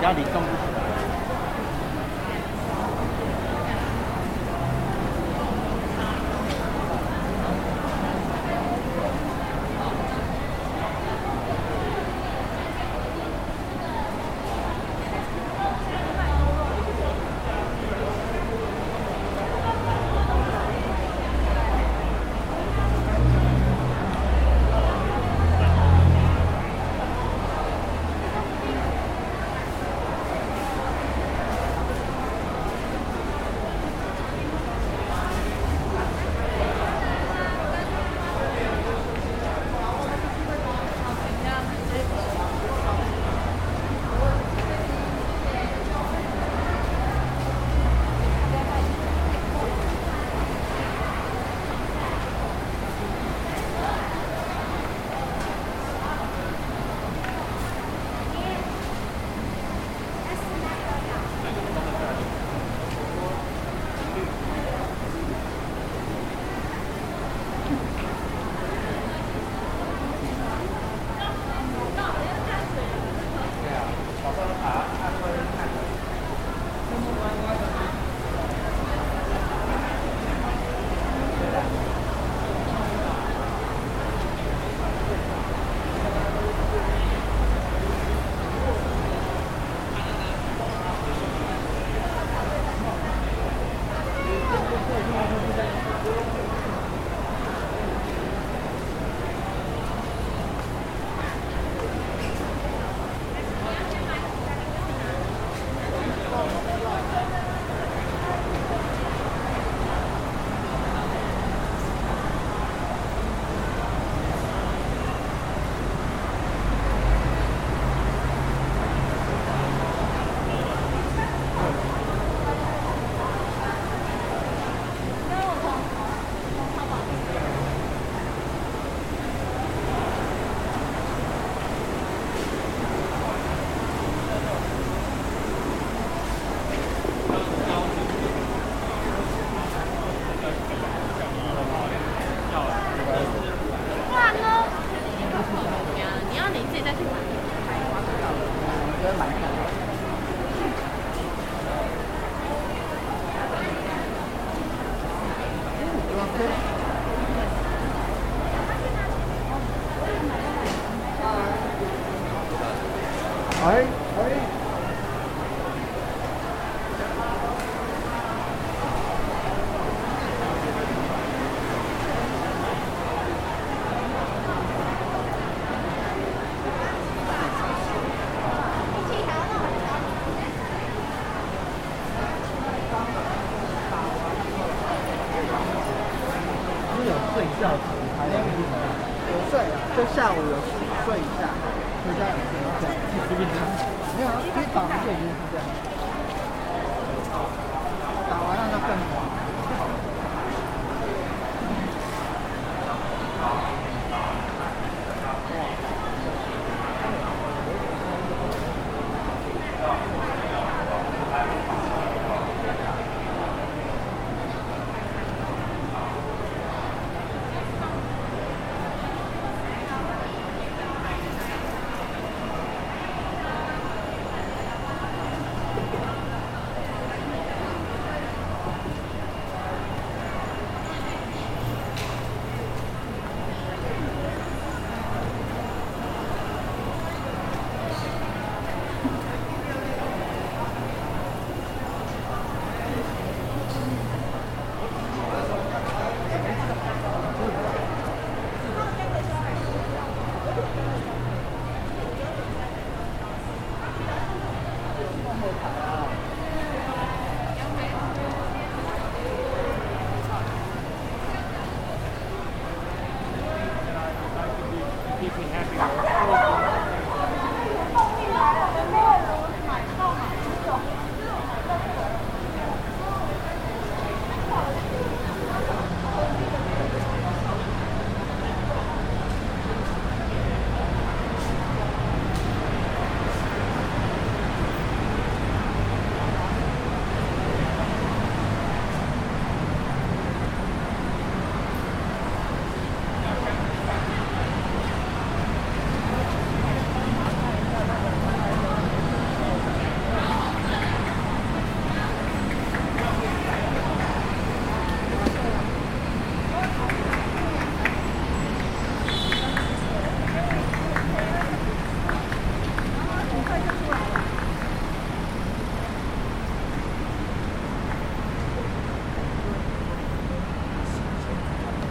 家里 đi. 蛮下午有排练，有睡，就下午有睡一下，睡一下午，睡一下午，睡了一下午，没有，一早上就已经是这样子。打完让他。